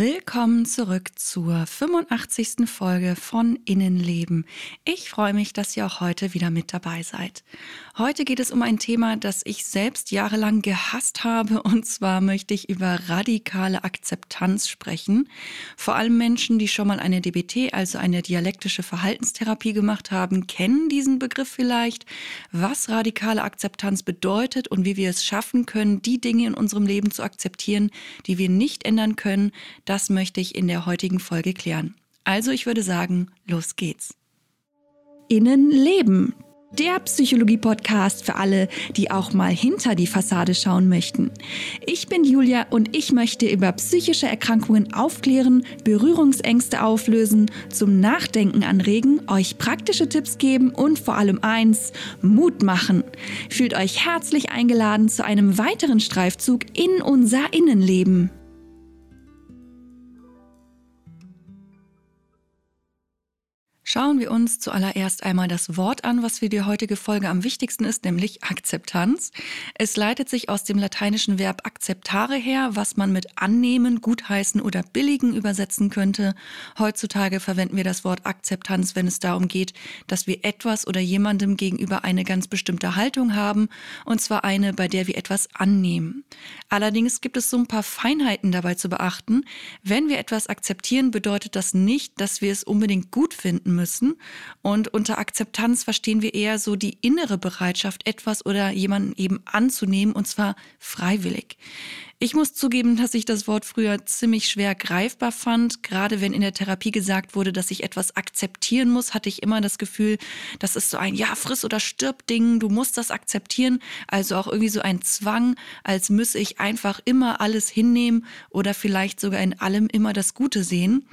Willkommen zurück zur 85. Folge von Innenleben. Ich freue mich, dass ihr auch heute wieder mit dabei seid. Heute geht es um ein Thema, das ich selbst jahrelang gehasst habe, und zwar möchte ich über radikale Akzeptanz sprechen. Vor allem Menschen, die schon mal eine DBT, also eine dialektische Verhaltenstherapie gemacht haben, kennen diesen Begriff vielleicht, was radikale Akzeptanz bedeutet und wie wir es schaffen können, die Dinge in unserem Leben zu akzeptieren, die wir nicht ändern können, das möchte ich in der heutigen Folge klären. Also ich würde sagen, los geht's. Innenleben. Der Psychologie-Podcast für alle, die auch mal hinter die Fassade schauen möchten. Ich bin Julia und ich möchte über psychische Erkrankungen aufklären, Berührungsängste auflösen, zum Nachdenken anregen, euch praktische Tipps geben und vor allem eins, Mut machen. Fühlt euch herzlich eingeladen zu einem weiteren Streifzug in unser Innenleben. Schauen wir uns zuallererst einmal das Wort an, was für die heutige Folge am wichtigsten ist, nämlich Akzeptanz. Es leitet sich aus dem lateinischen Verb acceptare her, was man mit annehmen, gutheißen oder billigen übersetzen könnte. Heutzutage verwenden wir das Wort Akzeptanz, wenn es darum geht, dass wir etwas oder jemandem gegenüber eine ganz bestimmte Haltung haben, und zwar eine, bei der wir etwas annehmen. Allerdings gibt es so ein paar Feinheiten dabei zu beachten. Wenn wir etwas akzeptieren, bedeutet das nicht, dass wir es unbedingt gut finden müssen. Und unter Akzeptanz verstehen wir eher so die innere Bereitschaft, etwas oder jemanden eben anzunehmen, und zwar freiwillig. Ich muss zugeben, dass ich das Wort früher ziemlich schwer greifbar fand. Gerade wenn in der Therapie gesagt wurde, dass ich etwas akzeptieren muss, hatte ich immer das Gefühl, das ist so ein Ja, friss oder stirb Ding, du musst das akzeptieren. Also auch irgendwie so ein Zwang, als müsse ich einfach immer alles hinnehmen oder vielleicht sogar in allem immer das Gute sehen.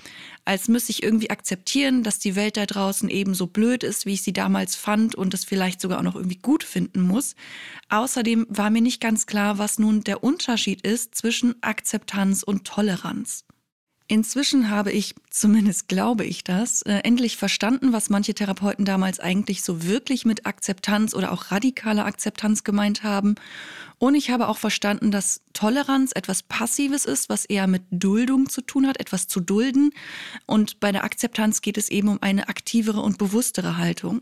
Als müsse ich irgendwie akzeptieren, dass die Welt da draußen eben so blöd ist, wie ich sie damals fand und es vielleicht sogar auch noch irgendwie gut finden muss. Außerdem war mir nicht ganz klar, was nun der Unterschied ist zwischen Akzeptanz und Toleranz. Inzwischen habe ich, zumindest glaube ich das, äh, endlich verstanden, was manche Therapeuten damals eigentlich so wirklich mit Akzeptanz oder auch radikaler Akzeptanz gemeint haben und ich habe auch verstanden, dass Toleranz etwas Passives ist, was eher mit Duldung zu tun hat, etwas zu dulden. Und bei der Akzeptanz geht es eben um eine aktivere und bewusstere Haltung.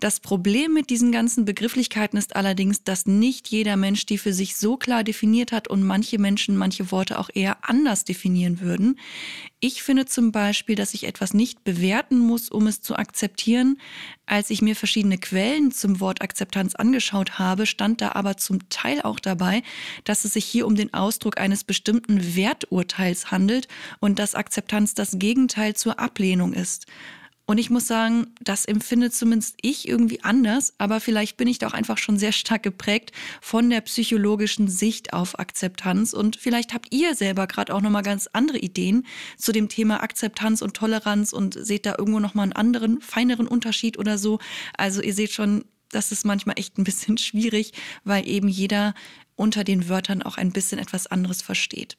Das Problem mit diesen ganzen Begrifflichkeiten ist allerdings, dass nicht jeder Mensch die für sich so klar definiert hat und manche Menschen manche Worte auch eher anders definieren würden. Ich finde zum Beispiel, dass ich etwas nicht bewerten muss, um es zu akzeptieren. Als ich mir verschiedene Quellen zum Wort Akzeptanz angeschaut habe, stand da aber zum Teil auch dabei, dass es sich hier um den Ausdruck eines bestimmten Werturteils handelt und dass Akzeptanz das Gegenteil zur Ablehnung ist. Und ich muss sagen, das empfinde zumindest ich irgendwie anders, aber vielleicht bin ich da auch einfach schon sehr stark geprägt von der psychologischen Sicht auf Akzeptanz und vielleicht habt ihr selber gerade auch noch mal ganz andere Ideen zu dem Thema Akzeptanz und Toleranz und seht da irgendwo noch mal einen anderen feineren Unterschied oder so. Also ihr seht schon, das ist manchmal echt ein bisschen schwierig, weil eben jeder unter den Wörtern auch ein bisschen etwas anderes versteht.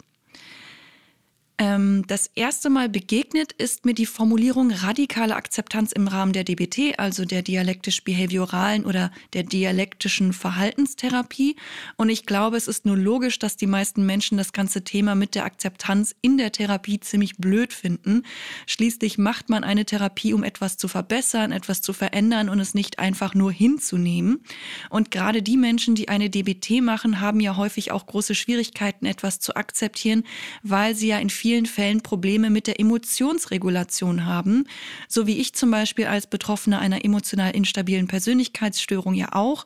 Ähm, das erste Mal begegnet ist mir die Formulierung radikale Akzeptanz im Rahmen der DBT, also der dialektisch-behavioralen oder der dialektischen Verhaltenstherapie. Und ich glaube, es ist nur logisch, dass die meisten Menschen das ganze Thema mit der Akzeptanz in der Therapie ziemlich blöd finden. Schließlich macht man eine Therapie, um etwas zu verbessern, etwas zu verändern und es nicht einfach nur hinzunehmen. Und gerade die Menschen, die eine DBT machen, haben ja häufig auch große Schwierigkeiten, etwas zu akzeptieren, weil sie ja in vielen Fällen Probleme mit der Emotionsregulation haben, so wie ich zum Beispiel als Betroffene einer emotional instabilen Persönlichkeitsstörung ja auch.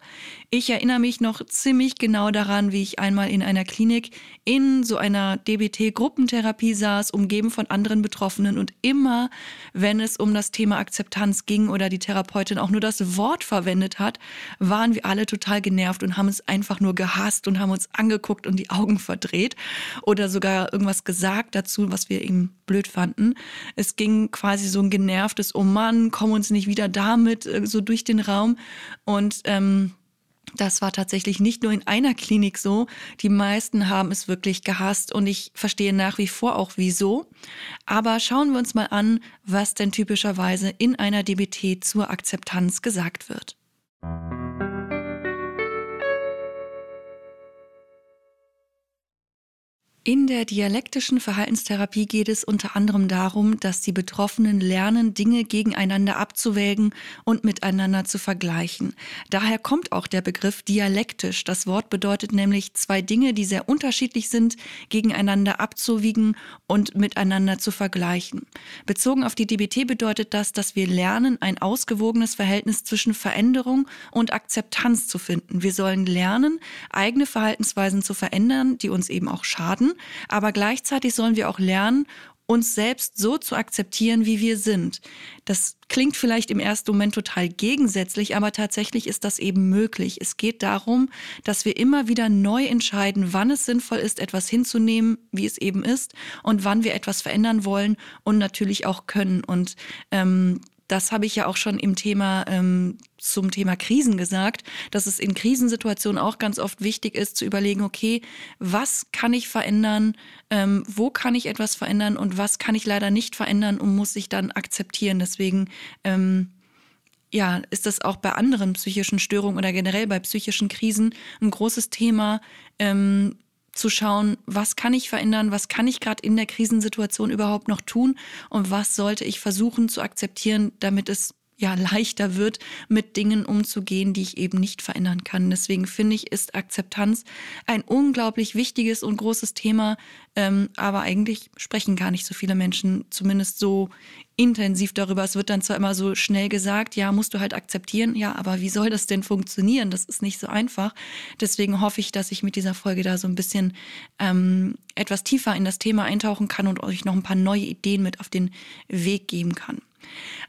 Ich erinnere mich noch ziemlich genau daran, wie ich einmal in einer Klinik in so einer DBT-Gruppentherapie saß, umgeben von anderen Betroffenen und immer, wenn es um das Thema Akzeptanz ging oder die Therapeutin auch nur das Wort verwendet hat, waren wir alle total genervt und haben es einfach nur gehasst und haben uns angeguckt und die Augen verdreht oder sogar irgendwas gesagt dazu dazu, was wir eben blöd fanden. Es ging quasi so ein genervtes, oh Mann, komm uns nicht wieder damit, äh, so durch den Raum. Und ähm, das war tatsächlich nicht nur in einer Klinik so. Die meisten haben es wirklich gehasst und ich verstehe nach wie vor auch wieso. Aber schauen wir uns mal an, was denn typischerweise in einer DBT zur Akzeptanz gesagt wird. In der dialektischen Verhaltenstherapie geht es unter anderem darum, dass die Betroffenen lernen, Dinge gegeneinander abzuwägen und miteinander zu vergleichen. Daher kommt auch der Begriff dialektisch. Das Wort bedeutet nämlich zwei Dinge, die sehr unterschiedlich sind, gegeneinander abzuwiegen und miteinander zu vergleichen. Bezogen auf die DBT bedeutet das, dass wir lernen, ein ausgewogenes Verhältnis zwischen Veränderung und Akzeptanz zu finden. Wir sollen lernen, eigene Verhaltensweisen zu verändern, die uns eben auch schaden aber gleichzeitig sollen wir auch lernen, uns selbst so zu akzeptieren, wie wir sind. Das klingt vielleicht im ersten Moment total gegensätzlich, aber tatsächlich ist das eben möglich. Es geht darum, dass wir immer wieder neu entscheiden, wann es sinnvoll ist, etwas hinzunehmen, wie es eben ist, und wann wir etwas verändern wollen und natürlich auch können. Und ähm, das habe ich ja auch schon im Thema ähm, zum Thema Krisen gesagt, dass es in Krisensituationen auch ganz oft wichtig ist zu überlegen, okay, was kann ich verändern, ähm, wo kann ich etwas verändern und was kann ich leider nicht verändern und muss ich dann akzeptieren. Deswegen ähm, ja, ist das auch bei anderen psychischen Störungen oder generell bei psychischen Krisen ein großes Thema, ähm, zu schauen, was kann ich verändern, was kann ich gerade in der Krisensituation überhaupt noch tun und was sollte ich versuchen zu akzeptieren, damit es ja leichter wird, mit Dingen umzugehen, die ich eben nicht verändern kann. Deswegen finde ich, ist Akzeptanz ein unglaublich wichtiges und großes Thema, ähm, aber eigentlich sprechen gar nicht so viele Menschen, zumindest so intensiv darüber. Es wird dann zwar immer so schnell gesagt, ja, musst du halt akzeptieren, ja, aber wie soll das denn funktionieren? Das ist nicht so einfach. Deswegen hoffe ich, dass ich mit dieser Folge da so ein bisschen ähm, etwas tiefer in das Thema eintauchen kann und euch noch ein paar neue Ideen mit auf den Weg geben kann.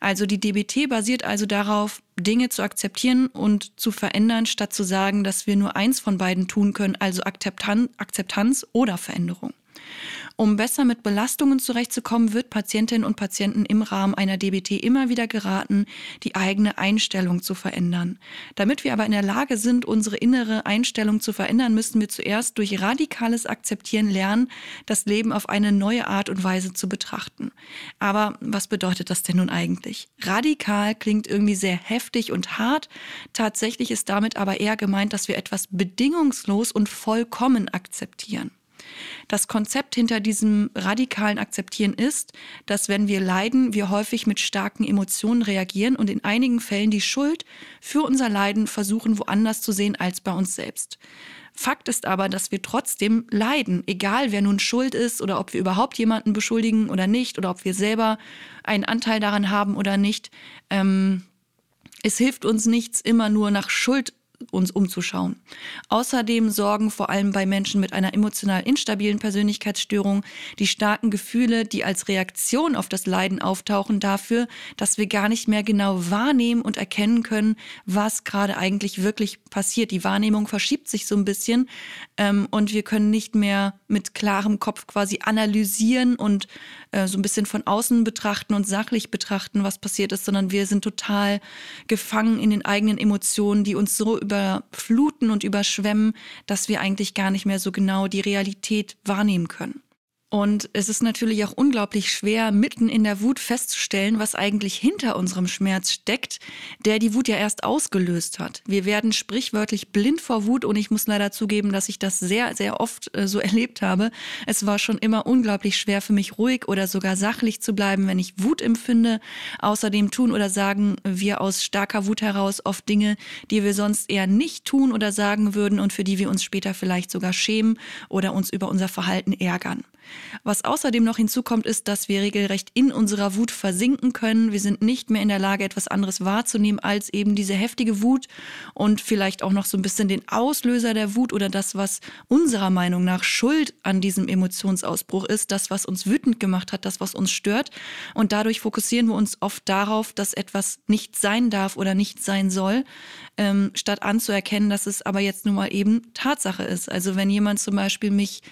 Also die DBT basiert also darauf, Dinge zu akzeptieren und zu verändern, statt zu sagen, dass wir nur eins von beiden tun können, also Akzeptanz oder Veränderung. Um besser mit Belastungen zurechtzukommen, wird Patientinnen und Patienten im Rahmen einer DBT immer wieder geraten, die eigene Einstellung zu verändern. Damit wir aber in der Lage sind, unsere innere Einstellung zu verändern, müssen wir zuerst durch radikales Akzeptieren lernen, das Leben auf eine neue Art und Weise zu betrachten. Aber was bedeutet das denn nun eigentlich? Radikal klingt irgendwie sehr heftig und hart. Tatsächlich ist damit aber eher gemeint, dass wir etwas bedingungslos und vollkommen akzeptieren. Das Konzept hinter diesem radikalen Akzeptieren ist, dass wenn wir leiden, wir häufig mit starken Emotionen reagieren und in einigen Fällen die Schuld für unser Leiden versuchen woanders zu sehen als bei uns selbst. Fakt ist aber, dass wir trotzdem leiden, egal wer nun schuld ist oder ob wir überhaupt jemanden beschuldigen oder nicht oder ob wir selber einen Anteil daran haben oder nicht. Ähm, es hilft uns nichts, immer nur nach Schuld uns umzuschauen. Außerdem sorgen vor allem bei Menschen mit einer emotional instabilen Persönlichkeitsstörung die starken Gefühle, die als Reaktion auf das Leiden auftauchen, dafür, dass wir gar nicht mehr genau wahrnehmen und erkennen können, was gerade eigentlich wirklich passiert. Die Wahrnehmung verschiebt sich so ein bisschen ähm, und wir können nicht mehr mit klarem Kopf quasi analysieren und äh, so ein bisschen von außen betrachten und sachlich betrachten, was passiert ist, sondern wir sind total gefangen in den eigenen Emotionen, die uns so überfluten und überschwemmen, dass wir eigentlich gar nicht mehr so genau die Realität wahrnehmen können. Und es ist natürlich auch unglaublich schwer, mitten in der Wut festzustellen, was eigentlich hinter unserem Schmerz steckt, der die Wut ja erst ausgelöst hat. Wir werden sprichwörtlich blind vor Wut und ich muss leider zugeben, dass ich das sehr, sehr oft äh, so erlebt habe. Es war schon immer unglaublich schwer für mich, ruhig oder sogar sachlich zu bleiben, wenn ich Wut empfinde. Außerdem tun oder sagen wir aus starker Wut heraus oft Dinge, die wir sonst eher nicht tun oder sagen würden und für die wir uns später vielleicht sogar schämen oder uns über unser Verhalten ärgern. Was außerdem noch hinzukommt, ist, dass wir regelrecht in unserer Wut versinken können. Wir sind nicht mehr in der Lage, etwas anderes wahrzunehmen als eben diese heftige Wut und vielleicht auch noch so ein bisschen den Auslöser der Wut oder das, was unserer Meinung nach Schuld an diesem Emotionsausbruch ist, das, was uns wütend gemacht hat, das, was uns stört. Und dadurch fokussieren wir uns oft darauf, dass etwas nicht sein darf oder nicht sein soll, ähm, statt anzuerkennen, dass es aber jetzt nun mal eben Tatsache ist. Also wenn jemand zum Beispiel mich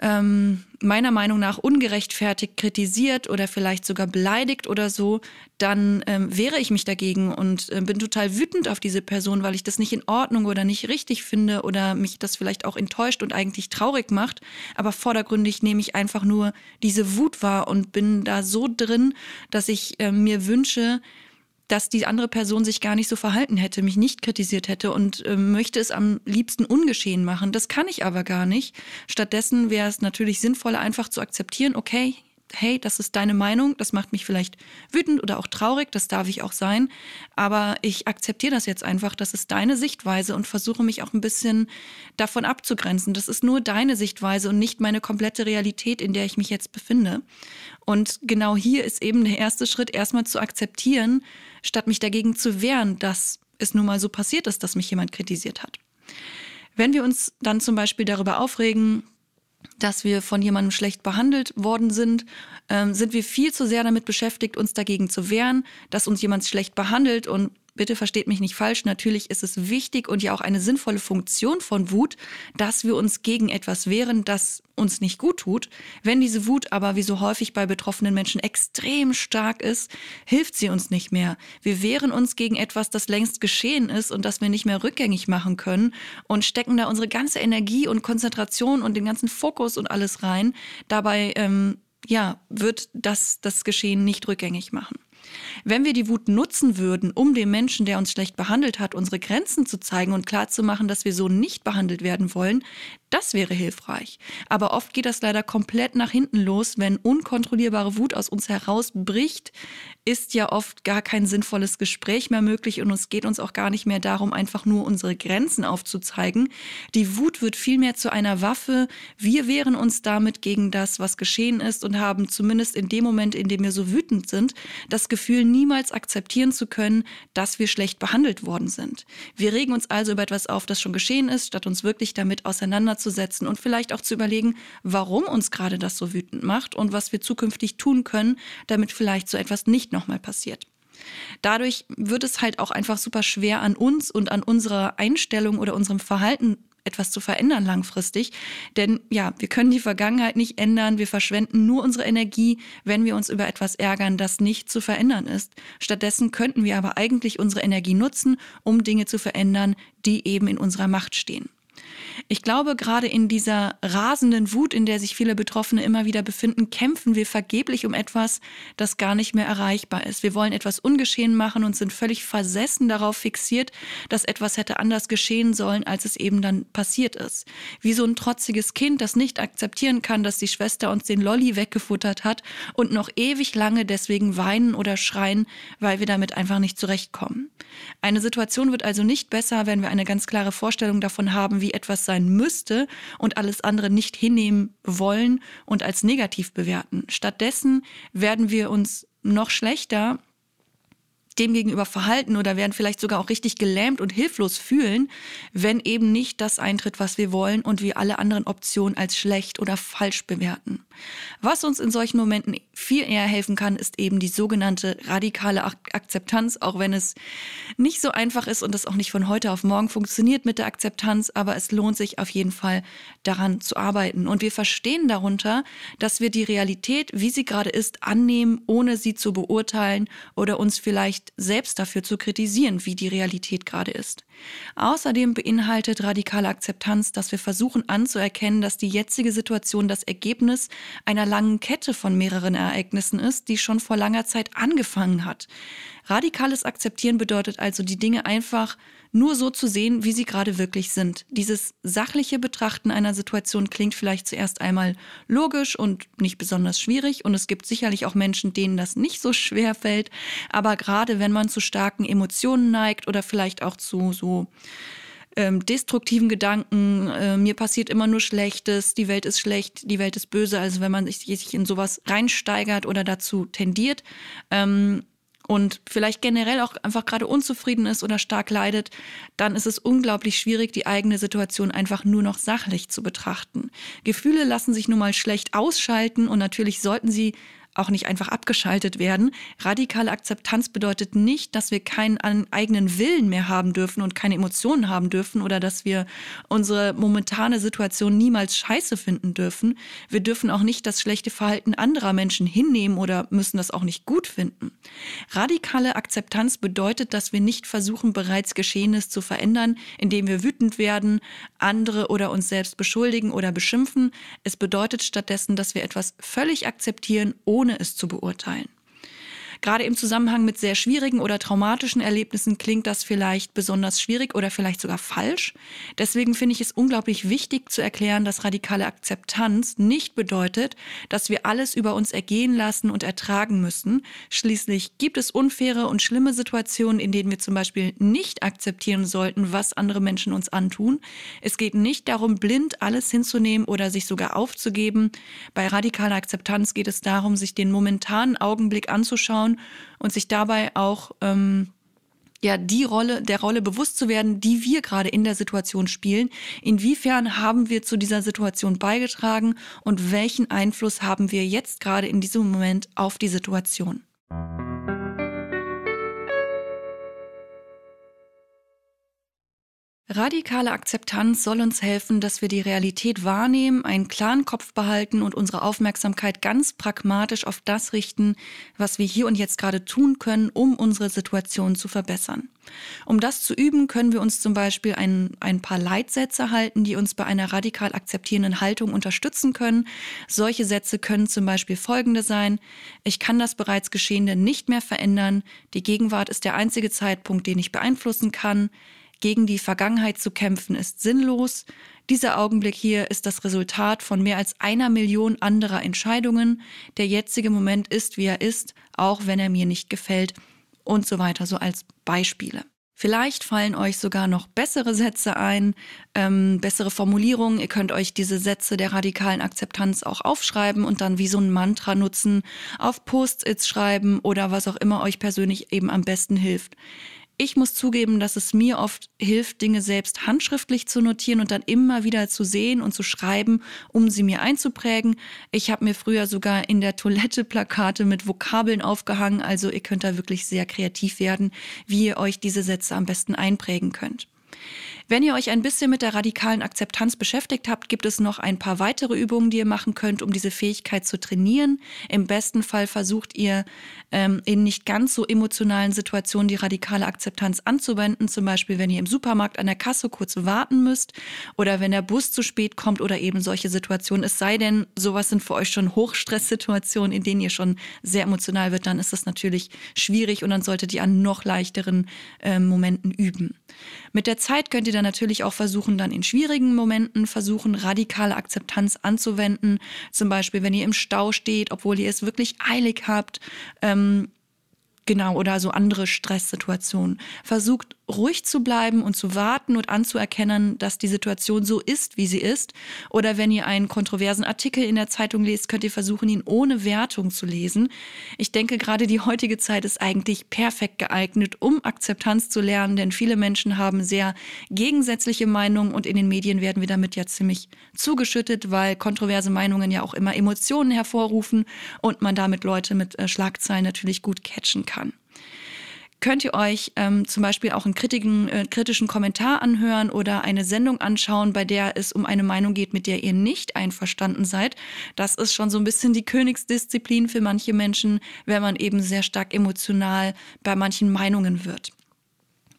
ähm, meiner Meinung nach ungerechtfertigt kritisiert oder vielleicht sogar beleidigt oder so, dann ähm, wehre ich mich dagegen und äh, bin total wütend auf diese Person, weil ich das nicht in Ordnung oder nicht richtig finde oder mich das vielleicht auch enttäuscht und eigentlich traurig macht. Aber vordergründig nehme ich einfach nur diese Wut wahr und bin da so drin, dass ich äh, mir wünsche, dass die andere Person sich gar nicht so verhalten hätte, mich nicht kritisiert hätte und äh, möchte es am liebsten ungeschehen machen. Das kann ich aber gar nicht. Stattdessen wäre es natürlich sinnvoller, einfach zu akzeptieren, okay, hey, das ist deine Meinung, das macht mich vielleicht wütend oder auch traurig, das darf ich auch sein, aber ich akzeptiere das jetzt einfach, das ist deine Sichtweise und versuche mich auch ein bisschen davon abzugrenzen. Das ist nur deine Sichtweise und nicht meine komplette Realität, in der ich mich jetzt befinde. Und genau hier ist eben der erste Schritt, erstmal zu akzeptieren, statt mich dagegen zu wehren, dass es nun mal so passiert ist, dass mich jemand kritisiert hat. Wenn wir uns dann zum Beispiel darüber aufregen, dass wir von jemandem schlecht behandelt worden sind, ähm, sind wir viel zu sehr damit beschäftigt, uns dagegen zu wehren, dass uns jemand schlecht behandelt und bitte versteht mich nicht falsch, natürlich ist es wichtig und ja auch eine sinnvolle Funktion von Wut, dass wir uns gegen etwas wehren, das uns nicht gut tut. Wenn diese Wut aber, wie so häufig bei betroffenen Menschen, extrem stark ist, hilft sie uns nicht mehr. Wir wehren uns gegen etwas, das längst geschehen ist und das wir nicht mehr rückgängig machen können und stecken da unsere ganze Energie und Konzentration und den ganzen Fokus und alles rein. Dabei ähm, ja, wird das das Geschehen nicht rückgängig machen. Wenn wir die Wut nutzen würden, um dem Menschen, der uns schlecht behandelt hat, unsere Grenzen zu zeigen und klarzumachen, dass wir so nicht behandelt werden wollen, das wäre hilfreich. Aber oft geht das leider komplett nach hinten los. Wenn unkontrollierbare Wut aus uns herausbricht, ist ja oft gar kein sinnvolles Gespräch mehr möglich und es geht uns auch gar nicht mehr darum, einfach nur unsere Grenzen aufzuzeigen. Die Wut wird vielmehr zu einer Waffe. Wir wehren uns damit gegen das, was geschehen ist und haben zumindest in dem Moment, in dem wir so wütend sind, das Gefühl, niemals akzeptieren zu können, dass wir schlecht behandelt worden sind. Wir regen uns also über etwas auf, das schon geschehen ist, statt uns wirklich damit auseinanderzusetzen und vielleicht auch zu überlegen, warum uns gerade das so wütend macht und was wir zukünftig tun können, damit vielleicht so etwas nicht nochmal passiert. Dadurch wird es halt auch einfach super schwer an uns und an unserer Einstellung oder unserem Verhalten etwas zu verändern langfristig. Denn ja, wir können die Vergangenheit nicht ändern. Wir verschwenden nur unsere Energie, wenn wir uns über etwas ärgern, das nicht zu verändern ist. Stattdessen könnten wir aber eigentlich unsere Energie nutzen, um Dinge zu verändern, die eben in unserer Macht stehen. Ich glaube, gerade in dieser rasenden Wut, in der sich viele Betroffene immer wieder befinden, kämpfen wir vergeblich um etwas, das gar nicht mehr erreichbar ist. Wir wollen etwas ungeschehen machen und sind völlig versessen darauf fixiert, dass etwas hätte anders geschehen sollen, als es eben dann passiert ist. Wie so ein trotziges Kind, das nicht akzeptieren kann, dass die Schwester uns den Lolli weggefuttert hat und noch ewig lange deswegen weinen oder schreien, weil wir damit einfach nicht zurechtkommen. Eine Situation wird also nicht besser, wenn wir eine ganz klare Vorstellung davon haben, wie etwas sein müsste und alles andere nicht hinnehmen wollen und als negativ bewerten. Stattdessen werden wir uns noch schlechter dem gegenüber verhalten oder werden vielleicht sogar auch richtig gelähmt und hilflos fühlen, wenn eben nicht das eintritt, was wir wollen und wir alle anderen Optionen als schlecht oder falsch bewerten. Was uns in solchen Momenten viel eher helfen kann, ist eben die sogenannte radikale Akzeptanz, auch wenn es nicht so einfach ist und das auch nicht von heute auf morgen funktioniert mit der Akzeptanz, aber es lohnt sich auf jeden Fall daran zu arbeiten. Und wir verstehen darunter, dass wir die Realität, wie sie gerade ist, annehmen, ohne sie zu beurteilen oder uns vielleicht selbst dafür zu kritisieren, wie die Realität gerade ist. Außerdem beinhaltet radikale Akzeptanz, dass wir versuchen anzuerkennen, dass die jetzige Situation das Ergebnis einer langen Kette von mehreren Ereignissen ist, die schon vor langer Zeit angefangen hat. Radikales Akzeptieren bedeutet also, die Dinge einfach nur so zu sehen, wie sie gerade wirklich sind. Dieses sachliche Betrachten einer Situation klingt vielleicht zuerst einmal logisch und nicht besonders schwierig. Und es gibt sicherlich auch Menschen, denen das nicht so schwer fällt, aber gerade wenn man zu starken Emotionen neigt oder vielleicht auch zu so ähm, destruktiven Gedanken, äh, mir passiert immer nur Schlechtes, die Welt ist schlecht, die Welt ist böse, also wenn man sich, sich in sowas reinsteigert oder dazu tendiert, ähm, und vielleicht generell auch einfach gerade unzufrieden ist oder stark leidet, dann ist es unglaublich schwierig, die eigene Situation einfach nur noch sachlich zu betrachten. Gefühle lassen sich nun mal schlecht ausschalten und natürlich sollten sie auch nicht einfach abgeschaltet werden. Radikale Akzeptanz bedeutet nicht, dass wir keinen eigenen Willen mehr haben dürfen und keine Emotionen haben dürfen oder dass wir unsere momentane Situation niemals scheiße finden dürfen. Wir dürfen auch nicht das schlechte Verhalten anderer Menschen hinnehmen oder müssen das auch nicht gut finden. Radikale Akzeptanz bedeutet, dass wir nicht versuchen, bereits Geschehenes zu verändern, indem wir wütend werden, andere oder uns selbst beschuldigen oder beschimpfen. Es bedeutet stattdessen, dass wir etwas völlig akzeptieren, ohne ohne es zu beurteilen. Gerade im Zusammenhang mit sehr schwierigen oder traumatischen Erlebnissen klingt das vielleicht besonders schwierig oder vielleicht sogar falsch. Deswegen finde ich es unglaublich wichtig zu erklären, dass radikale Akzeptanz nicht bedeutet, dass wir alles über uns ergehen lassen und ertragen müssen. Schließlich gibt es unfaire und schlimme Situationen, in denen wir zum Beispiel nicht akzeptieren sollten, was andere Menschen uns antun. Es geht nicht darum, blind alles hinzunehmen oder sich sogar aufzugeben. Bei radikaler Akzeptanz geht es darum, sich den momentanen Augenblick anzuschauen und sich dabei auch ähm, ja die Rolle der Rolle bewusst zu werden, die wir gerade in der Situation spielen. Inwiefern haben wir zu dieser Situation beigetragen und welchen Einfluss haben wir jetzt gerade in diesem Moment auf die Situation? Radikale Akzeptanz soll uns helfen, dass wir die Realität wahrnehmen, einen klaren Kopf behalten und unsere Aufmerksamkeit ganz pragmatisch auf das richten, was wir hier und jetzt gerade tun können, um unsere Situation zu verbessern. Um das zu üben, können wir uns zum Beispiel ein, ein paar Leitsätze halten, die uns bei einer radikal akzeptierenden Haltung unterstützen können. Solche Sätze können zum Beispiel folgende sein. Ich kann das bereits Geschehene nicht mehr verändern. Die Gegenwart ist der einzige Zeitpunkt, den ich beeinflussen kann. Gegen die Vergangenheit zu kämpfen ist sinnlos. Dieser Augenblick hier ist das Resultat von mehr als einer Million anderer Entscheidungen. Der jetzige Moment ist, wie er ist, auch wenn er mir nicht gefällt und so weiter, so als Beispiele. Vielleicht fallen euch sogar noch bessere Sätze ein, ähm, bessere Formulierungen. Ihr könnt euch diese Sätze der radikalen Akzeptanz auch aufschreiben und dann wie so ein Mantra nutzen, auf Post-its schreiben oder was auch immer euch persönlich eben am besten hilft. Ich muss zugeben, dass es mir oft hilft, Dinge selbst handschriftlich zu notieren und dann immer wieder zu sehen und zu schreiben, um sie mir einzuprägen. Ich habe mir früher sogar in der Toilette Plakate mit Vokabeln aufgehangen, also ihr könnt da wirklich sehr kreativ werden, wie ihr euch diese Sätze am besten einprägen könnt. Wenn ihr euch ein bisschen mit der radikalen Akzeptanz beschäftigt habt, gibt es noch ein paar weitere Übungen, die ihr machen könnt, um diese Fähigkeit zu trainieren. Im besten Fall versucht ihr ähm, in nicht ganz so emotionalen Situationen die radikale Akzeptanz anzuwenden. Zum Beispiel, wenn ihr im Supermarkt an der Kasse kurz warten müsst oder wenn der Bus zu spät kommt oder eben solche Situationen. Es sei denn, sowas sind für euch schon Hochstresssituationen, in denen ihr schon sehr emotional wird, dann ist das natürlich schwierig und dann solltet ihr an noch leichteren äh, Momenten üben. Mit der Zeit könnt ihr dann natürlich auch versuchen, dann in schwierigen Momenten versuchen, radikale Akzeptanz anzuwenden. Zum Beispiel, wenn ihr im Stau steht, obwohl ihr es wirklich eilig habt. Ähm, Genau, oder so andere Stresssituationen. Versucht ruhig zu bleiben und zu warten und anzuerkennen, dass die Situation so ist, wie sie ist. Oder wenn ihr einen kontroversen Artikel in der Zeitung lest, könnt ihr versuchen, ihn ohne Wertung zu lesen. Ich denke, gerade die heutige Zeit ist eigentlich perfekt geeignet, um Akzeptanz zu lernen, denn viele Menschen haben sehr gegensätzliche Meinungen und in den Medien werden wir damit ja ziemlich zugeschüttet, weil kontroverse Meinungen ja auch immer Emotionen hervorrufen und man damit Leute mit äh, Schlagzeilen natürlich gut catchen kann könnt ihr euch ähm, zum Beispiel auch einen kritischen, äh, kritischen Kommentar anhören oder eine Sendung anschauen, bei der es um eine Meinung geht, mit der ihr nicht einverstanden seid. Das ist schon so ein bisschen die Königsdisziplin für manche Menschen, wenn man eben sehr stark emotional bei manchen Meinungen wird.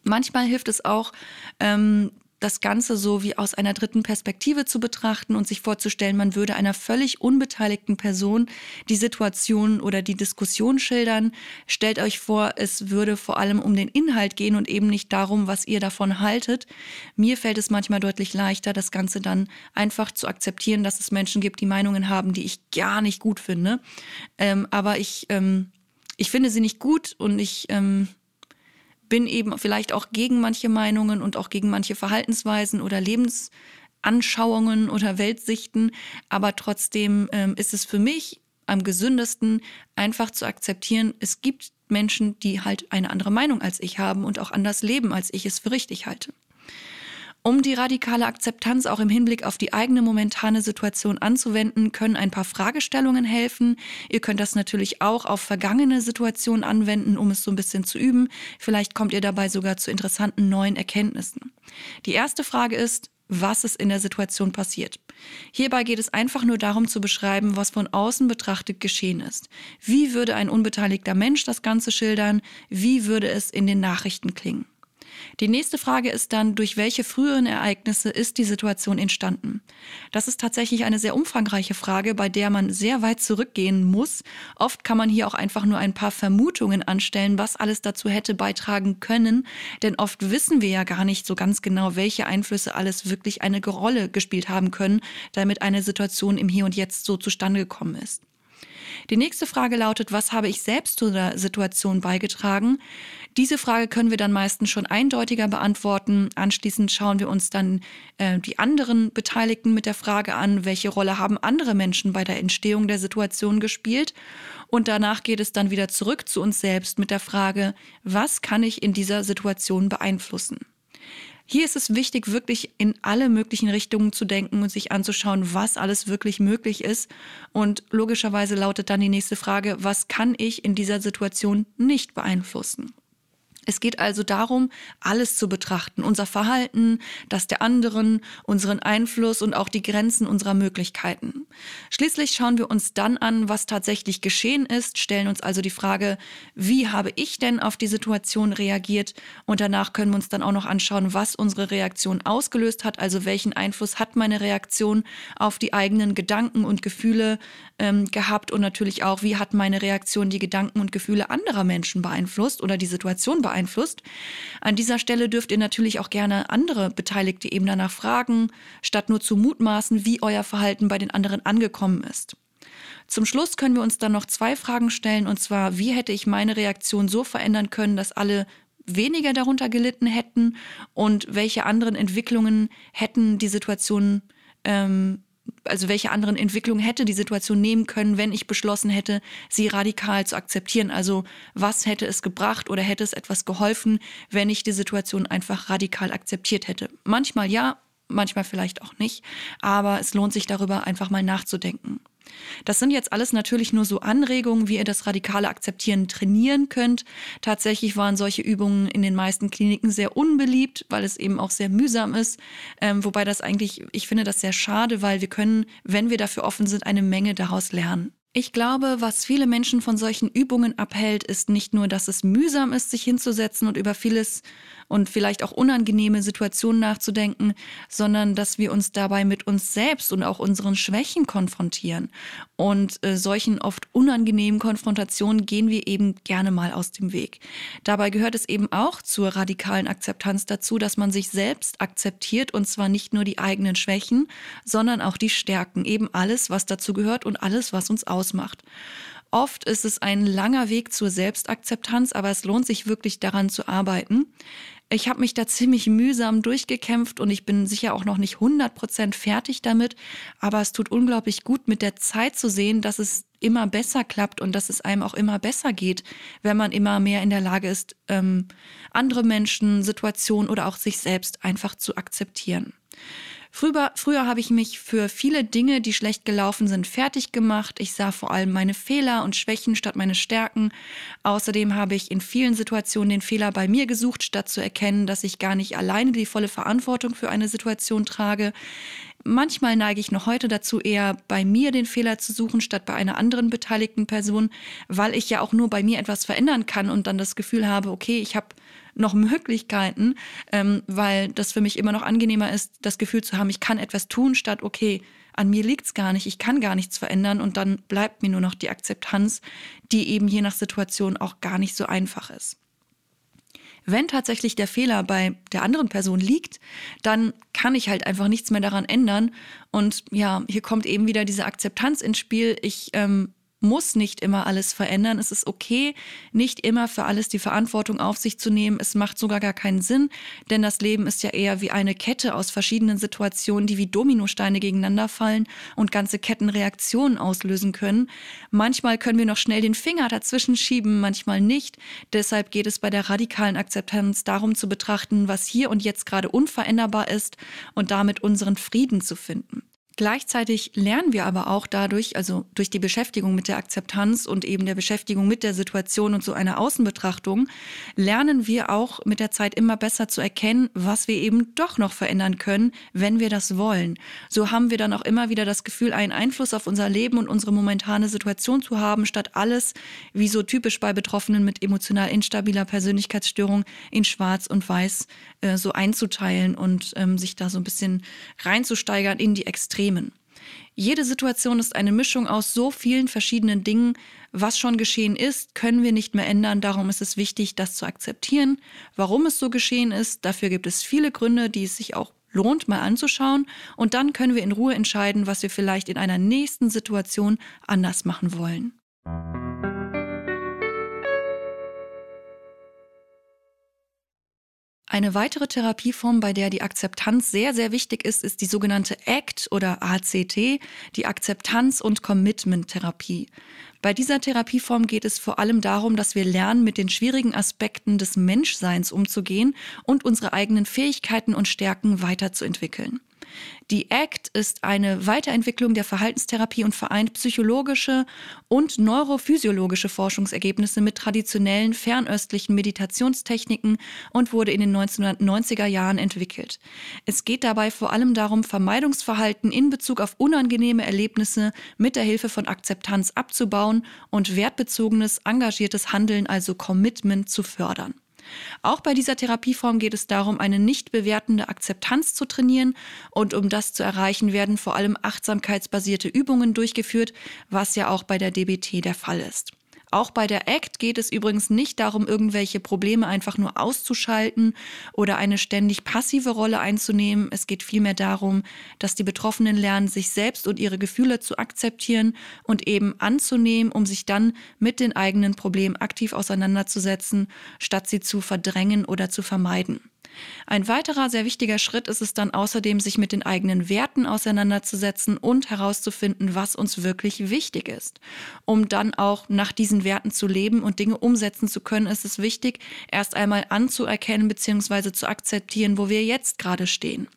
Manchmal hilft es auch, ähm, das Ganze so wie aus einer dritten Perspektive zu betrachten und sich vorzustellen, man würde einer völlig unbeteiligten Person die Situation oder die Diskussion schildern. Stellt euch vor, es würde vor allem um den Inhalt gehen und eben nicht darum, was ihr davon haltet. Mir fällt es manchmal deutlich leichter, das Ganze dann einfach zu akzeptieren, dass es Menschen gibt, die Meinungen haben, die ich gar nicht gut finde. Ähm, aber ich, ähm, ich finde sie nicht gut und ich ähm, bin eben vielleicht auch gegen manche Meinungen und auch gegen manche Verhaltensweisen oder Lebensanschauungen oder Weltsichten. Aber trotzdem ähm, ist es für mich am gesündesten, einfach zu akzeptieren, es gibt Menschen, die halt eine andere Meinung als ich haben und auch anders leben, als ich es für richtig halte. Um die radikale Akzeptanz auch im Hinblick auf die eigene momentane Situation anzuwenden, können ein paar Fragestellungen helfen. Ihr könnt das natürlich auch auf vergangene Situationen anwenden, um es so ein bisschen zu üben. Vielleicht kommt ihr dabei sogar zu interessanten neuen Erkenntnissen. Die erste Frage ist, was ist in der Situation passiert. Hierbei geht es einfach nur darum zu beschreiben, was von außen betrachtet geschehen ist. Wie würde ein unbeteiligter Mensch das Ganze schildern? Wie würde es in den Nachrichten klingen? Die nächste Frage ist dann, durch welche früheren Ereignisse ist die Situation entstanden? Das ist tatsächlich eine sehr umfangreiche Frage, bei der man sehr weit zurückgehen muss. Oft kann man hier auch einfach nur ein paar Vermutungen anstellen, was alles dazu hätte beitragen können, denn oft wissen wir ja gar nicht so ganz genau, welche Einflüsse alles wirklich eine Rolle gespielt haben können, damit eine Situation im Hier und Jetzt so zustande gekommen ist. Die nächste Frage lautet, was habe ich selbst zu der Situation beigetragen? Diese Frage können wir dann meistens schon eindeutiger beantworten. Anschließend schauen wir uns dann äh, die anderen Beteiligten mit der Frage an, welche Rolle haben andere Menschen bei der Entstehung der Situation gespielt. Und danach geht es dann wieder zurück zu uns selbst mit der Frage, was kann ich in dieser Situation beeinflussen? Hier ist es wichtig, wirklich in alle möglichen Richtungen zu denken und sich anzuschauen, was alles wirklich möglich ist. Und logischerweise lautet dann die nächste Frage, was kann ich in dieser Situation nicht beeinflussen? Es geht also darum, alles zu betrachten, unser Verhalten, das der anderen, unseren Einfluss und auch die Grenzen unserer Möglichkeiten. Schließlich schauen wir uns dann an, was tatsächlich geschehen ist, stellen uns also die Frage, wie habe ich denn auf die Situation reagiert? Und danach können wir uns dann auch noch anschauen, was unsere Reaktion ausgelöst hat, also welchen Einfluss hat meine Reaktion auf die eigenen Gedanken und Gefühle ähm, gehabt? Und natürlich auch, wie hat meine Reaktion die Gedanken und Gefühle anderer Menschen beeinflusst oder die Situation beeinflusst beeinflusst. An dieser Stelle dürft ihr natürlich auch gerne andere Beteiligte eben danach fragen, statt nur zu mutmaßen, wie euer Verhalten bei den anderen angekommen ist. Zum Schluss können wir uns dann noch zwei Fragen stellen, und zwar, wie hätte ich meine Reaktion so verändern können, dass alle weniger darunter gelitten hätten und welche anderen Entwicklungen hätten die Situation ähm, also welche anderen Entwicklungen hätte die Situation nehmen können, wenn ich beschlossen hätte, sie radikal zu akzeptieren? Also was hätte es gebracht oder hätte es etwas geholfen, wenn ich die Situation einfach radikal akzeptiert hätte? Manchmal ja, manchmal vielleicht auch nicht, aber es lohnt sich darüber einfach mal nachzudenken. Das sind jetzt alles natürlich nur so Anregungen, wie ihr das radikale Akzeptieren trainieren könnt. Tatsächlich waren solche Übungen in den meisten Kliniken sehr unbeliebt, weil es eben auch sehr mühsam ist. Ähm, wobei das eigentlich, ich finde das sehr schade, weil wir können, wenn wir dafür offen sind, eine Menge daraus lernen. Ich glaube, was viele Menschen von solchen Übungen abhält, ist nicht nur, dass es mühsam ist, sich hinzusetzen und über vieles und vielleicht auch unangenehme Situationen nachzudenken, sondern dass wir uns dabei mit uns selbst und auch unseren Schwächen konfrontieren. Und äh, solchen oft unangenehmen Konfrontationen gehen wir eben gerne mal aus dem Weg. Dabei gehört es eben auch zur radikalen Akzeptanz dazu, dass man sich selbst akzeptiert und zwar nicht nur die eigenen Schwächen, sondern auch die Stärken, eben alles, was dazu gehört und alles, was uns ausmacht. Oft ist es ein langer Weg zur Selbstakzeptanz, aber es lohnt sich wirklich daran zu arbeiten. Ich habe mich da ziemlich mühsam durchgekämpft und ich bin sicher auch noch nicht 100% fertig damit, aber es tut unglaublich gut mit der Zeit zu sehen, dass es immer besser klappt und dass es einem auch immer besser geht, wenn man immer mehr in der Lage ist, ähm, andere Menschen, Situationen oder auch sich selbst einfach zu akzeptieren. Früher, früher habe ich mich für viele Dinge, die schlecht gelaufen sind, fertig gemacht. Ich sah vor allem meine Fehler und Schwächen statt meine Stärken. Außerdem habe ich in vielen Situationen den Fehler bei mir gesucht, statt zu erkennen, dass ich gar nicht alleine die volle Verantwortung für eine Situation trage. Manchmal neige ich noch heute dazu, eher bei mir den Fehler zu suchen, statt bei einer anderen beteiligten Person, weil ich ja auch nur bei mir etwas verändern kann und dann das Gefühl habe, okay, ich habe noch Möglichkeiten, ähm, weil das für mich immer noch angenehmer ist, das Gefühl zu haben, ich kann etwas tun, statt, okay, an mir liegt es gar nicht, ich kann gar nichts verändern und dann bleibt mir nur noch die Akzeptanz, die eben je nach Situation auch gar nicht so einfach ist. Wenn tatsächlich der Fehler bei der anderen Person liegt, dann kann ich halt einfach nichts mehr daran ändern. Und ja, hier kommt eben wieder diese Akzeptanz ins Spiel. Ich ähm, muss nicht immer alles verändern. Es ist okay, nicht immer für alles die Verantwortung auf sich zu nehmen. Es macht sogar gar keinen Sinn, denn das Leben ist ja eher wie eine Kette aus verschiedenen Situationen, die wie Dominosteine gegeneinander fallen und ganze Kettenreaktionen auslösen können. Manchmal können wir noch schnell den Finger dazwischen schieben, manchmal nicht. Deshalb geht es bei der radikalen Akzeptanz darum zu betrachten, was hier und jetzt gerade unveränderbar ist und damit unseren Frieden zu finden. Gleichzeitig lernen wir aber auch dadurch, also durch die Beschäftigung mit der Akzeptanz und eben der Beschäftigung mit der Situation und so einer Außenbetrachtung, lernen wir auch mit der Zeit immer besser zu erkennen, was wir eben doch noch verändern können, wenn wir das wollen. So haben wir dann auch immer wieder das Gefühl, einen Einfluss auf unser Leben und unsere momentane Situation zu haben, statt alles, wie so typisch bei Betroffenen mit emotional instabiler Persönlichkeitsstörung, in Schwarz und Weiß äh, so einzuteilen und ähm, sich da so ein bisschen reinzusteigern in die Extreme. Themen. Jede Situation ist eine Mischung aus so vielen verschiedenen Dingen. Was schon geschehen ist, können wir nicht mehr ändern. Darum ist es wichtig, das zu akzeptieren. Warum es so geschehen ist, dafür gibt es viele Gründe, die es sich auch lohnt, mal anzuschauen. Und dann können wir in Ruhe entscheiden, was wir vielleicht in einer nächsten Situation anders machen wollen. Eine weitere Therapieform, bei der die Akzeptanz sehr, sehr wichtig ist, ist die sogenannte ACT oder ACT, die Akzeptanz- und Commitment-Therapie. Bei dieser Therapieform geht es vor allem darum, dass wir lernen, mit den schwierigen Aspekten des Menschseins umzugehen und unsere eigenen Fähigkeiten und Stärken weiterzuentwickeln. Die ACT ist eine Weiterentwicklung der Verhaltenstherapie und vereint psychologische und neurophysiologische Forschungsergebnisse mit traditionellen fernöstlichen Meditationstechniken und wurde in den 1990er Jahren entwickelt. Es geht dabei vor allem darum, Vermeidungsverhalten in Bezug auf unangenehme Erlebnisse mit der Hilfe von Akzeptanz abzubauen und wertbezogenes, engagiertes Handeln, also Commitment, zu fördern. Auch bei dieser Therapieform geht es darum, eine nicht bewertende Akzeptanz zu trainieren und um das zu erreichen, werden vor allem achtsamkeitsbasierte Übungen durchgeführt, was ja auch bei der DBT der Fall ist. Auch bei der ACT geht es übrigens nicht darum, irgendwelche Probleme einfach nur auszuschalten oder eine ständig passive Rolle einzunehmen. Es geht vielmehr darum, dass die Betroffenen lernen, sich selbst und ihre Gefühle zu akzeptieren und eben anzunehmen, um sich dann mit den eigenen Problemen aktiv auseinanderzusetzen, statt sie zu verdrängen oder zu vermeiden. Ein weiterer sehr wichtiger Schritt ist es dann außerdem, sich mit den eigenen Werten auseinanderzusetzen und herauszufinden, was uns wirklich wichtig ist. Um dann auch nach diesen Werten zu leben und Dinge umsetzen zu können, ist es wichtig, erst einmal anzuerkennen bzw. zu akzeptieren, wo wir jetzt gerade stehen.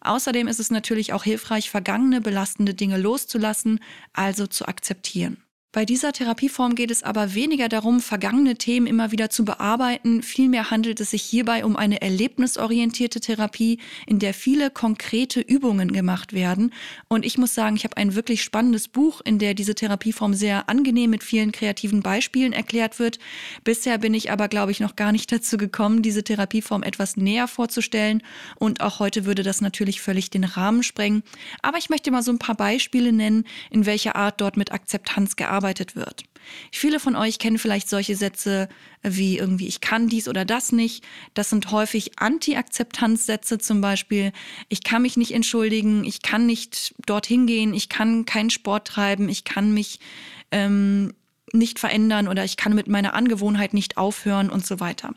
Außerdem ist es natürlich auch hilfreich, vergangene belastende Dinge loszulassen, also zu akzeptieren. Bei dieser Therapieform geht es aber weniger darum, vergangene Themen immer wieder zu bearbeiten. Vielmehr handelt es sich hierbei um eine erlebnisorientierte Therapie, in der viele konkrete Übungen gemacht werden. Und ich muss sagen, ich habe ein wirklich spannendes Buch, in der diese Therapieform sehr angenehm mit vielen kreativen Beispielen erklärt wird. Bisher bin ich aber, glaube ich, noch gar nicht dazu gekommen, diese Therapieform etwas näher vorzustellen. Und auch heute würde das natürlich völlig den Rahmen sprengen. Aber ich möchte mal so ein paar Beispiele nennen, in welcher Art dort mit Akzeptanz gearbeitet gearbeitet wird. Viele von euch kennen vielleicht solche Sätze wie irgendwie ich kann dies oder das nicht. Das sind häufig Anti-Akzeptanz-Sätze zum Beispiel. Ich kann mich nicht entschuldigen, ich kann nicht dorthin gehen, ich kann keinen Sport treiben, ich kann mich ähm, nicht verändern oder ich kann mit meiner Angewohnheit nicht aufhören und so weiter.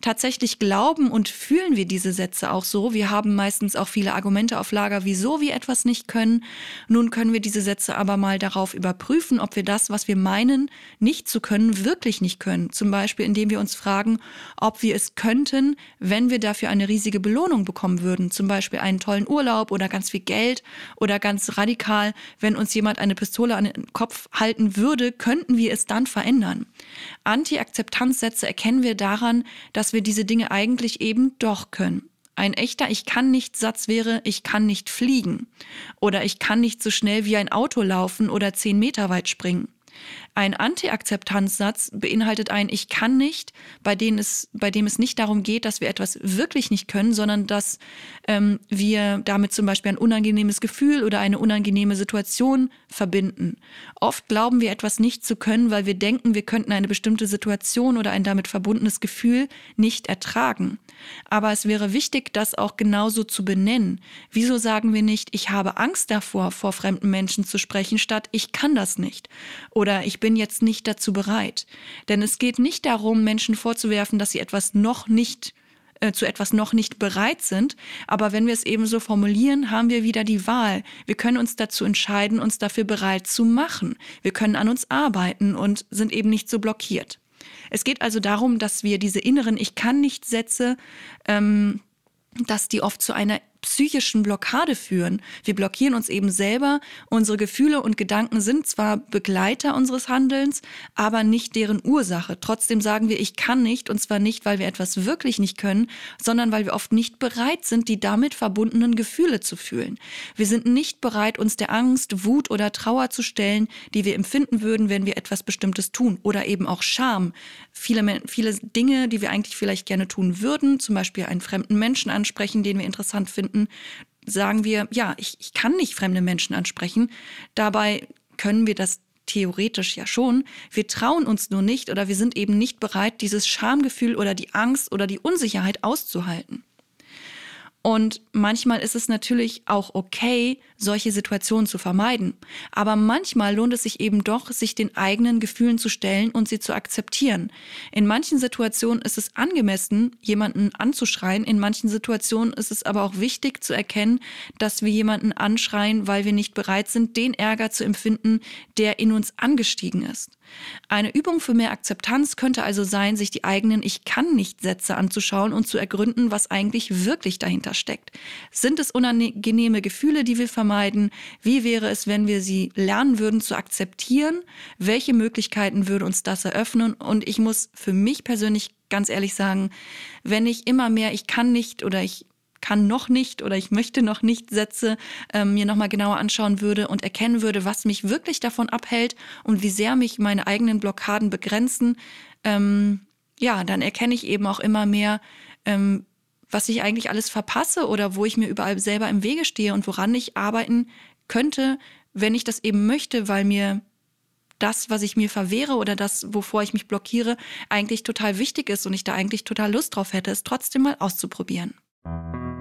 Tatsächlich glauben und fühlen wir diese Sätze auch so. Wir haben meistens auch viele Argumente auf Lager, wieso wir etwas nicht können. Nun können wir diese Sätze aber mal darauf überprüfen, ob wir das, was wir meinen, nicht zu können, wirklich nicht können. Zum Beispiel, indem wir uns fragen, ob wir es könnten, wenn wir dafür eine riesige Belohnung bekommen würden. Zum Beispiel einen tollen Urlaub oder ganz viel Geld oder ganz radikal, wenn uns jemand eine Pistole an den Kopf halten würde, könnten wir es dann verändern? Anti-Akzeptanzsätze erkennen wir daran, dass wir diese Dinge eigentlich eben doch können. Ein echter Ich kann nicht Satz wäre, ich kann nicht fliegen. Oder ich kann nicht so schnell wie ein Auto laufen oder zehn Meter weit springen. Ein Anti-Akzeptanzsatz beinhaltet ein Ich kann nicht, bei dem, es, bei dem es nicht darum geht, dass wir etwas wirklich nicht können, sondern dass ähm, wir damit zum Beispiel ein unangenehmes Gefühl oder eine unangenehme Situation verbinden. Oft glauben wir etwas nicht zu können, weil wir denken, wir könnten eine bestimmte Situation oder ein damit verbundenes Gefühl nicht ertragen. Aber es wäre wichtig, das auch genauso zu benennen. Wieso sagen wir nicht, ich habe Angst davor, vor fremden Menschen zu sprechen, statt ich kann das nicht? Oder ich bin jetzt nicht dazu bereit. Denn es geht nicht darum, Menschen vorzuwerfen, dass sie etwas noch nicht äh, zu etwas noch nicht bereit sind. Aber wenn wir es eben so formulieren, haben wir wieder die Wahl. Wir können uns dazu entscheiden, uns dafür bereit zu machen. Wir können an uns arbeiten und sind eben nicht so blockiert. Es geht also darum, dass wir diese inneren Ich kann nicht Sätze, ähm, dass die oft zu einer psychischen Blockade führen. Wir blockieren uns eben selber. Unsere Gefühle und Gedanken sind zwar Begleiter unseres Handelns, aber nicht deren Ursache. Trotzdem sagen wir, ich kann nicht, und zwar nicht, weil wir etwas wirklich nicht können, sondern weil wir oft nicht bereit sind, die damit verbundenen Gefühle zu fühlen. Wir sind nicht bereit, uns der Angst, Wut oder Trauer zu stellen, die wir empfinden würden, wenn wir etwas Bestimmtes tun. Oder eben auch Scham. Viele, viele Dinge, die wir eigentlich vielleicht gerne tun würden, zum Beispiel einen fremden Menschen ansprechen, den wir interessant finden, finden, sagen wir, ja, ich, ich kann nicht fremde Menschen ansprechen. Dabei können wir das theoretisch ja schon. Wir trauen uns nur nicht oder wir sind eben nicht bereit, dieses Schamgefühl oder die Angst oder die Unsicherheit auszuhalten. Und manchmal ist es natürlich auch okay, solche Situationen zu vermeiden. Aber manchmal lohnt es sich eben doch, sich den eigenen Gefühlen zu stellen und sie zu akzeptieren. In manchen Situationen ist es angemessen, jemanden anzuschreien. In manchen Situationen ist es aber auch wichtig zu erkennen, dass wir jemanden anschreien, weil wir nicht bereit sind, den Ärger zu empfinden, der in uns angestiegen ist. Eine Übung für mehr Akzeptanz könnte also sein, sich die eigenen Ich kann nicht Sätze anzuschauen und zu ergründen, was eigentlich wirklich dahinter steckt. Sind es unangenehme Gefühle, die wir vermeiden? Wie wäre es, wenn wir sie lernen würden zu akzeptieren? Welche Möglichkeiten würde uns das eröffnen? Und ich muss für mich persönlich ganz ehrlich sagen, wenn ich immer mehr Ich kann nicht oder ich kann noch nicht oder ich möchte noch nicht Sätze ähm, mir nochmal genauer anschauen würde und erkennen würde, was mich wirklich davon abhält und wie sehr mich meine eigenen Blockaden begrenzen, ähm, ja, dann erkenne ich eben auch immer mehr, ähm, was ich eigentlich alles verpasse oder wo ich mir überall selber im Wege stehe und woran ich arbeiten könnte, wenn ich das eben möchte, weil mir das, was ich mir verwehre oder das, wovor ich mich blockiere, eigentlich total wichtig ist und ich da eigentlich total Lust drauf hätte, es trotzdem mal auszuprobieren. Thank you.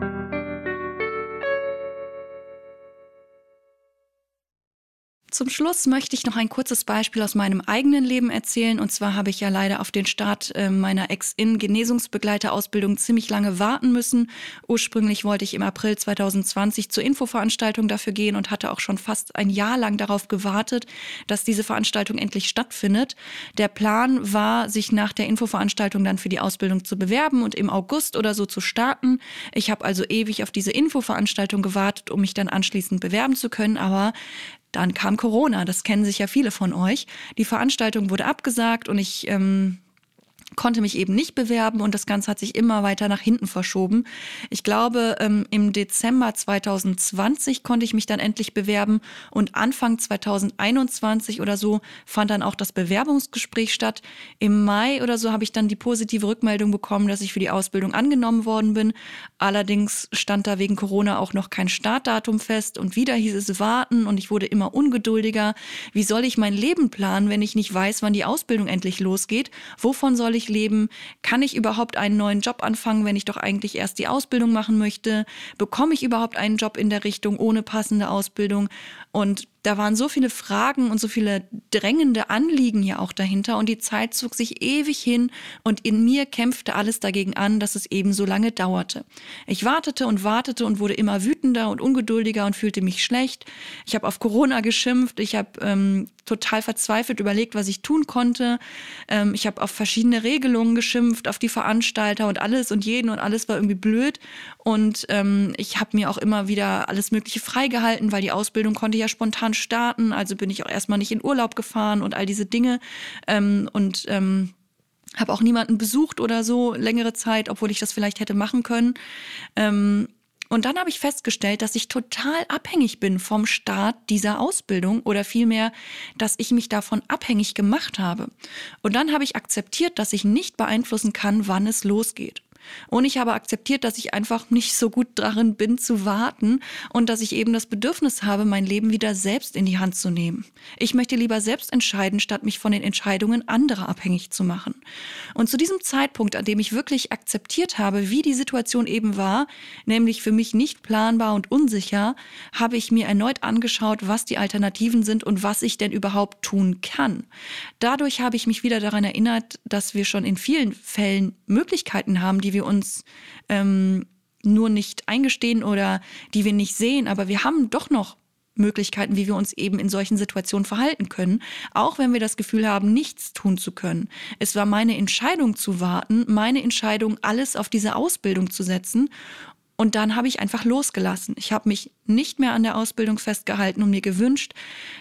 Zum Schluss möchte ich noch ein kurzes Beispiel aus meinem eigenen Leben erzählen. Und zwar habe ich ja leider auf den Start äh, meiner Ex-In-Genesungsbegleiterausbildung ziemlich lange warten müssen. Ursprünglich wollte ich im April 2020 zur Infoveranstaltung dafür gehen und hatte auch schon fast ein Jahr lang darauf gewartet, dass diese Veranstaltung endlich stattfindet. Der Plan war, sich nach der Infoveranstaltung dann für die Ausbildung zu bewerben und im August oder so zu starten. Ich habe also ewig auf diese Infoveranstaltung gewartet, um mich dann anschließend bewerben zu können. Aber dann kam Corona, das kennen sich ja viele von euch. Die Veranstaltung wurde abgesagt und ich ähm, konnte mich eben nicht bewerben und das Ganze hat sich immer weiter nach hinten verschoben. Ich glaube, ähm, im Dezember 2020 konnte ich mich dann endlich bewerben und Anfang 2021 oder so fand dann auch das Bewerbungsgespräch statt. Im Mai oder so habe ich dann die positive Rückmeldung bekommen, dass ich für die Ausbildung angenommen worden bin. Allerdings stand da wegen Corona auch noch kein Startdatum fest und wieder hieß es warten und ich wurde immer ungeduldiger. Wie soll ich mein Leben planen, wenn ich nicht weiß, wann die Ausbildung endlich losgeht? Wovon soll ich ich leben? Kann ich überhaupt einen neuen Job anfangen, wenn ich doch eigentlich erst die Ausbildung machen möchte? Bekomme ich überhaupt einen Job in der Richtung ohne passende Ausbildung? Und da waren so viele Fragen und so viele drängende Anliegen ja auch dahinter und die Zeit zog sich ewig hin und in mir kämpfte alles dagegen an, dass es eben so lange dauerte. Ich wartete und wartete und wurde immer wütender und ungeduldiger und fühlte mich schlecht. Ich habe auf Corona geschimpft, ich habe ähm, total verzweifelt überlegt, was ich tun konnte. Ähm, ich habe auf verschiedene Regelungen geschimpft, auf die Veranstalter und alles und jeden und alles war irgendwie blöd und ähm, ich habe mir auch immer wieder alles Mögliche freigehalten, weil die Ausbildung konnte ja spontan starten. Also bin ich auch erstmal nicht in Urlaub gefahren und all diese Dinge. Ähm, und ähm, habe auch niemanden besucht oder so längere Zeit, obwohl ich das vielleicht hätte machen können. Ähm, und dann habe ich festgestellt, dass ich total abhängig bin vom Start dieser Ausbildung oder vielmehr, dass ich mich davon abhängig gemacht habe. Und dann habe ich akzeptiert, dass ich nicht beeinflussen kann, wann es losgeht. Und ich habe akzeptiert, dass ich einfach nicht so gut darin bin zu warten und dass ich eben das Bedürfnis habe, mein Leben wieder selbst in die Hand zu nehmen. Ich möchte lieber selbst entscheiden, statt mich von den Entscheidungen anderer abhängig zu machen. Und zu diesem Zeitpunkt, an dem ich wirklich akzeptiert habe, wie die Situation eben war, nämlich für mich nicht planbar und unsicher, habe ich mir erneut angeschaut, was die Alternativen sind und was ich denn überhaupt tun kann. Dadurch habe ich mich wieder daran erinnert, dass wir schon in vielen Fällen Möglichkeiten haben, die wir uns ähm, nur nicht eingestehen oder die wir nicht sehen, aber wir haben doch noch Möglichkeiten, wie wir uns eben in solchen Situationen verhalten können, auch wenn wir das Gefühl haben, nichts tun zu können. Es war meine Entscheidung zu warten, meine Entscheidung, alles auf diese Ausbildung zu setzen Und dann habe ich einfach losgelassen. Ich habe mich nicht mehr an der Ausbildung festgehalten und mir gewünscht,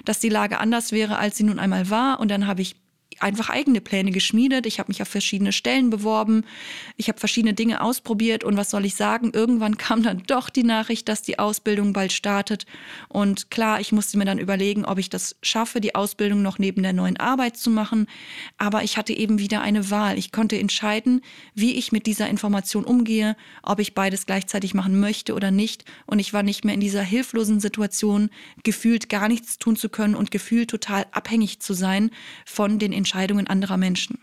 dass die Lage anders wäre, als sie nun einmal war. Und dann habe ich einfach eigene Pläne geschmiedet. Ich habe mich auf verschiedene Stellen beworben. Ich habe verschiedene Dinge ausprobiert. Und was soll ich sagen? Irgendwann kam dann doch die Nachricht, dass die Ausbildung bald startet. Und klar, ich musste mir dann überlegen, ob ich das schaffe, die Ausbildung noch neben der neuen Arbeit zu machen. Aber ich hatte eben wieder eine Wahl. Ich konnte entscheiden, wie ich mit dieser Information umgehe, ob ich beides gleichzeitig machen möchte oder nicht. Und ich war nicht mehr in dieser hilflosen Situation, gefühlt gar nichts tun zu können und gefühlt total abhängig zu sein von den Entscheidungen anderer Menschen.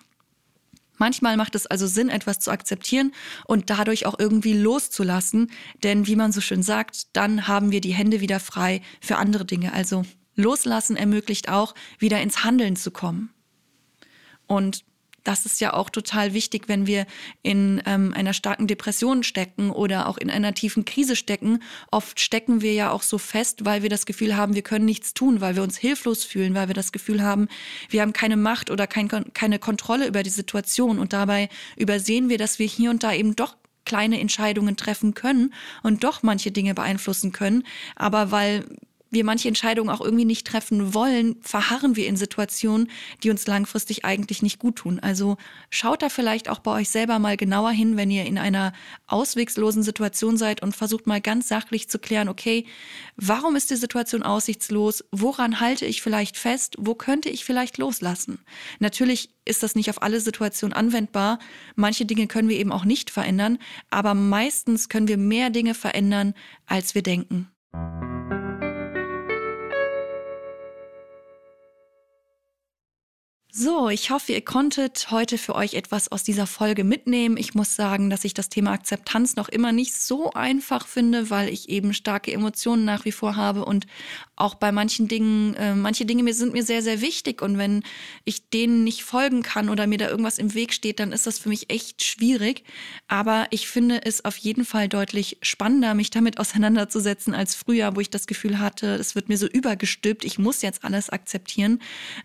Manchmal macht es also Sinn, etwas zu akzeptieren und dadurch auch irgendwie loszulassen, denn wie man so schön sagt, dann haben wir die Hände wieder frei für andere Dinge. Also loslassen ermöglicht auch, wieder ins Handeln zu kommen. Und das ist ja auch total wichtig, wenn wir in ähm, einer starken Depression stecken oder auch in einer tiefen Krise stecken. Oft stecken wir ja auch so fest, weil wir das Gefühl haben, wir können nichts tun, weil wir uns hilflos fühlen, weil wir das Gefühl haben, wir haben keine Macht oder kein, keine Kontrolle über die Situation. Und dabei übersehen wir, dass wir hier und da eben doch kleine Entscheidungen treffen können und doch manche Dinge beeinflussen können. Aber weil wir manche Entscheidungen auch irgendwie nicht treffen wollen, verharren wir in Situationen, die uns langfristig eigentlich nicht gut tun. Also schaut da vielleicht auch bei euch selber mal genauer hin, wenn ihr in einer auswegslosen Situation seid und versucht mal ganz sachlich zu klären, okay, warum ist die Situation aussichtslos? Woran halte ich vielleicht fest? Wo könnte ich vielleicht loslassen? Natürlich ist das nicht auf alle Situationen anwendbar. Manche Dinge können wir eben auch nicht verändern, aber meistens können wir mehr Dinge verändern, als wir denken. So, ich hoffe, ihr konntet heute für euch etwas aus dieser Folge mitnehmen. Ich muss sagen, dass ich das Thema Akzeptanz noch immer nicht so einfach finde, weil ich eben starke Emotionen nach wie vor habe und auch bei manchen Dingen, äh, manche Dinge sind mir sehr, sehr wichtig und wenn ich denen nicht folgen kann oder mir da irgendwas im Weg steht, dann ist das für mich echt schwierig. Aber ich finde es auf jeden Fall deutlich spannender, mich damit auseinanderzusetzen als früher, wo ich das Gefühl hatte, es wird mir so übergestülpt, ich muss jetzt alles akzeptieren.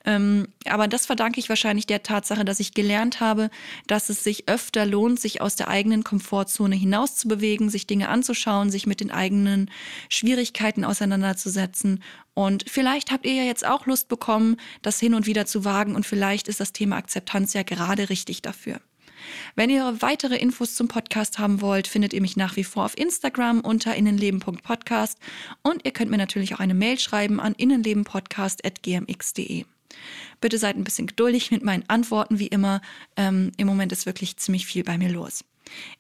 Ähm, aber das verdanke ich wahrscheinlich der Tatsache, dass ich gelernt habe, dass es sich öfter lohnt, sich aus der eigenen Komfortzone hinaus zu bewegen, sich Dinge anzuschauen, sich mit den eigenen Schwierigkeiten auseinanderzusetzen. Und vielleicht habt ihr ja jetzt auch Lust bekommen, das hin und wieder zu wagen und vielleicht ist das Thema Akzeptanz ja gerade richtig dafür. Wenn ihr weitere Infos zum Podcast haben wollt, findet ihr mich nach wie vor auf Instagram unter innenleben.podcast und ihr könnt mir natürlich auch eine Mail schreiben an innenlebenpodcast.gmx.de. Bitte seid ein bisschen geduldig mit meinen Antworten, wie immer. Ähm, Im Moment ist wirklich ziemlich viel bei mir los.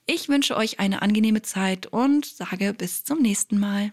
Ich wünsche euch eine angenehme Zeit und sage bis zum nächsten Mal.